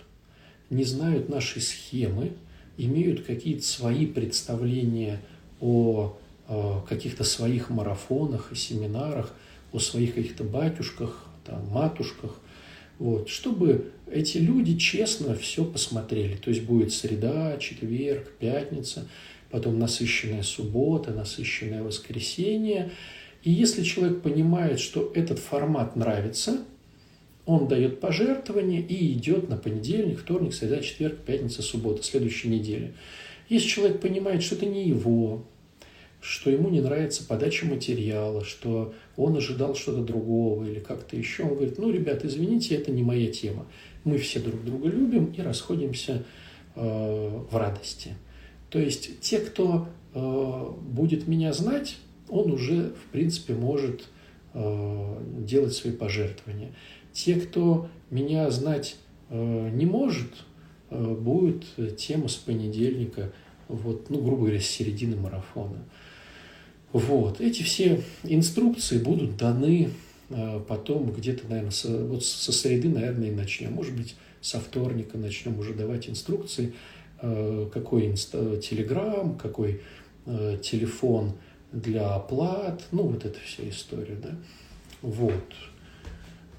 не знают нашей схемы, имеют какие-то свои представления о э, каких-то своих марафонах и семинарах, о своих каких-то батюшках, там, матушках, вот, чтобы эти люди честно все посмотрели. То есть будет среда, четверг, пятница, потом насыщенная суббота, насыщенное воскресенье. И если человек понимает, что этот формат нравится, он дает пожертвование и идет на понедельник, вторник, среда, четверг, пятница, суббота, следующей недели. Если человек понимает, что это не его, что ему не нравится подача материала, что он ожидал что-то другого или как-то еще. Он говорит, ну, ребят, извините, это не моя тема. Мы все друг друга любим и расходимся э, в радости. То есть те, кто э, будет меня знать, он уже, в принципе, может э, делать свои пожертвования. Те, кто меня знать э, не может, э, будет тема с понедельника, вот, ну, грубо говоря, с середины марафона. Вот. Эти все инструкции будут даны э, потом где-то, наверное, со, вот со среды, наверное, и начнем. Может быть, со вторника начнем уже давать инструкции, э, какой инста, телеграм, какой э, телефон для оплат, ну, вот эта вся история, да. Вот.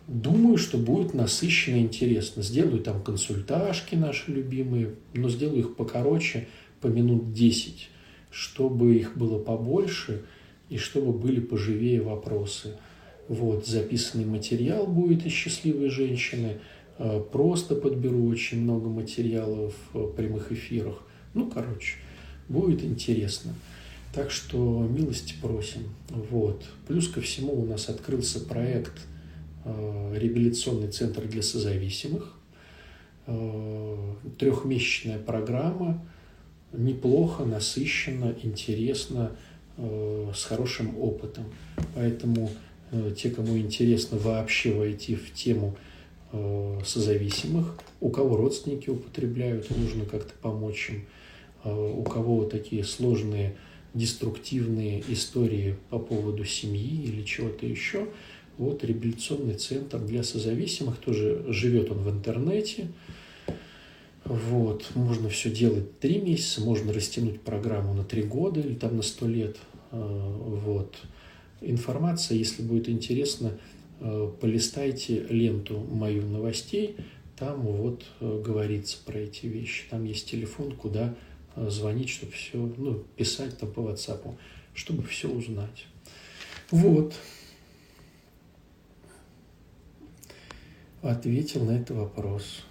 Думаю, что будет насыщенно интересно. Сделаю там консультажки наши любимые, но сделаю их покороче, по минут 10 чтобы их было побольше и чтобы были поживее вопросы. Вот, записанный материал будет из «Счастливой женщины», э, просто подберу очень много материалов в прямых эфирах. Ну, короче, будет интересно. Так что милости просим. Вот. Плюс ко всему у нас открылся проект э, «Реабилитационный центр для созависимых». Э, трехмесячная программа – неплохо, насыщенно, интересно, э, с хорошим опытом. Поэтому э, те, кому интересно вообще войти в тему э, созависимых, у кого родственники употребляют, нужно как-то помочь им, у кого такие сложные деструктивные истории по поводу семьи или чего-то еще, вот реабилитационный центр для созависимых, тоже живет он в интернете, вот, можно все делать три месяца, можно растянуть программу на три года или там на сто лет. А, вот. Информация, если будет интересно, а, полистайте ленту мою новостей, там вот а, говорится про эти вещи. Там есть телефон, куда звонить, чтобы все, ну, писать там по WhatsApp, чтобы все узнать. Вот. Ответил на этот вопрос.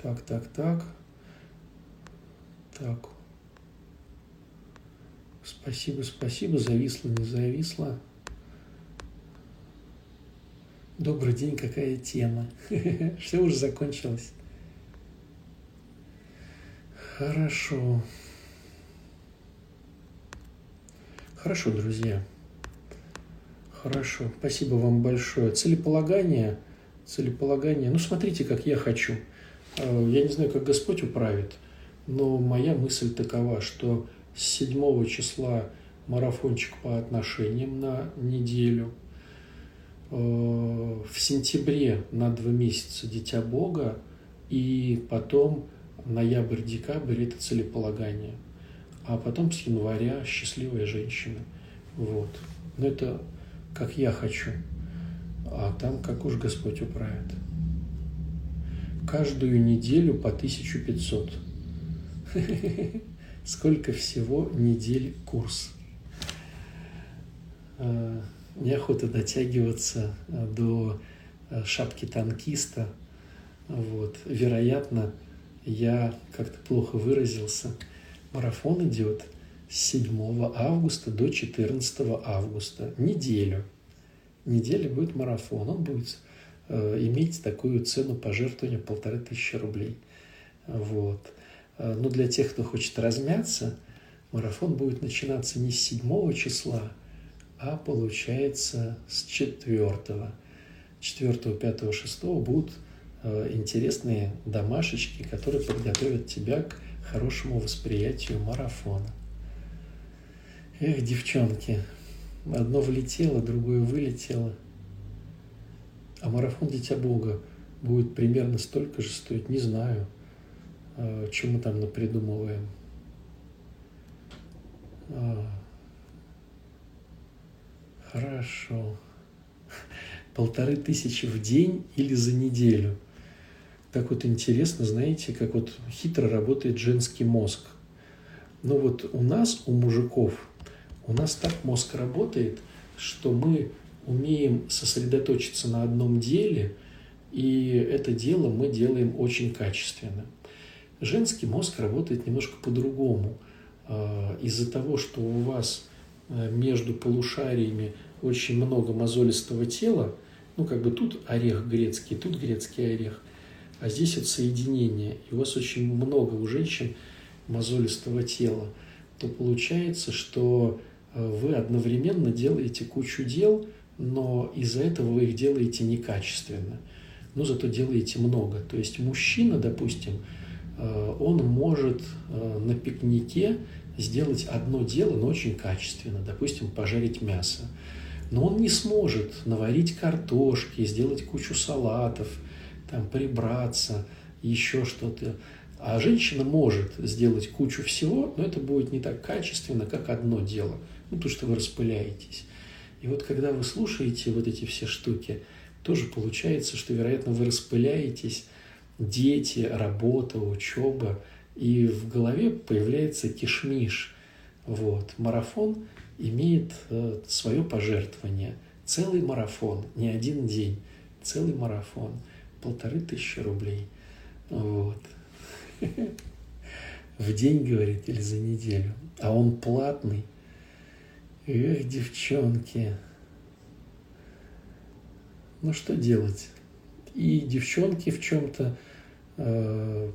Так, так, так. Так. Спасибо, спасибо. Зависло, не зависло. Добрый день, какая тема? Все уже закончилось. Хорошо. Хорошо, друзья. Хорошо. Спасибо вам большое. Целеполагание. Целеполагание. Ну, смотрите, как я хочу. А, я не знаю, как Господь управит, но моя мысль такова, что с 7 числа марафончик по отношениям на неделю – Э, в сентябре на два месяца «Дитя Бога», и потом ноябрь-декабрь – это целеполагание. А потом с января «Счастливая женщина». Вот. Но это как я хочу. А там как уж Господь управит. Каждую неделю по 1500. Сколько всего недель курс. Э, неохота дотягиваться э, до э, шапки танкиста. Вот. Вероятно, я как-то плохо выразился. Марафон идет с 7 августа до 14 августа. Неделю. Неделя будет марафон. Он будет иметь такую цену пожертвования полторы тысячи рублей. Вот. Э, но для тех, кто хочет размяться, марафон будет начинаться не с 7 числа, а получается с четвертого. Четвертого, пятого, шестого будут э, интересные домашечки, которые подготовят тебя к хорошему восприятию марафона. Эх, девчонки, одно влетело, другое вылетело. А марафон Дитя Бога будет примерно столько же стоить, не знаю, э, чем мы там напридумываем. А, Хорошо. Полторы тысячи в день или за неделю. Так вот интересно, знаете, как вот хитро работает женский мозг. Ну вот у нас, у мужиков, у нас так мозг работает, что мы умеем сосредоточиться на одном деле, и это дело мы делаем очень качественно. Женский мозг работает немножко по-другому. А, из-за того, что у вас Э, между полушариями очень много мозолистого тела, ну, как бы тут орех грецкий, тут грецкий орех, а здесь вот соединение, и у вас очень много у женщин мозолистого тела, то получается, что э, вы одновременно делаете кучу дел, но из-за этого вы их делаете некачественно, но зато делаете много. То есть мужчина, допустим, э, он может на пикнике сделать одно дело, но очень качественно, допустим, пожарить мясо. Но он не сможет наварить картошки, сделать кучу салатов, там, прибраться, еще что-то. А женщина может сделать кучу всего, но это будет не так качественно, как одно дело. Ну, то, что вы распыляетесь. И вот когда вы слушаете вот эти все штуки, тоже получается, что, вероятно, вы распыляетесь, дети, работа, учеба – и в голове появляется кишмиш. Вот. Марафон имеет э, свое пожертвование. Целый марафон, не один день, целый марафон. Полторы тысячи рублей. Вот. В день, говорит, или за неделю. А он платный. Эх, девчонки. Ну что делать? И девчонки в чем-то э,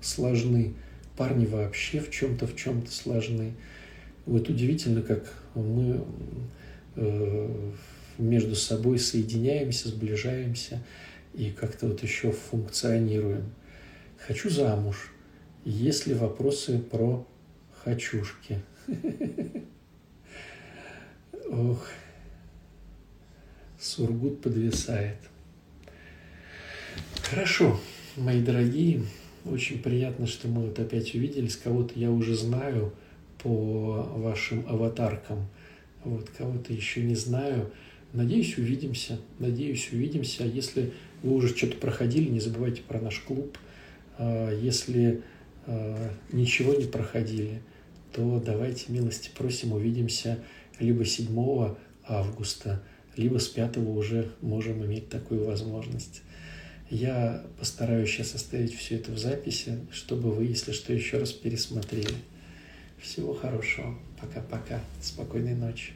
сложны, парни вообще в чем-то, в чем-то сложны. Вот удивительно, как мы э, между собой соединяемся, сближаемся и как-то вот еще функционируем. Хочу замуж. Есть ли вопросы про хочушки? Ох, Сургут подвисает. Хорошо, мои дорогие, очень приятно, что мы вот опять увиделись. Кого-то я уже знаю по вашим аватаркам. Вот, кого-то еще не знаю. Надеюсь, увидимся. Надеюсь, увидимся. Если вы уже что-то проходили, не забывайте про наш клуб. А, если а, ничего не проходили, то давайте милости просим, увидимся либо 7 августа, либо с 5 уже можем иметь такую возможность. Я постараюсь сейчас оставить все это в записи, чтобы вы, если что, еще раз пересмотрели. Всего хорошего. Пока-пока. Спокойной ночи.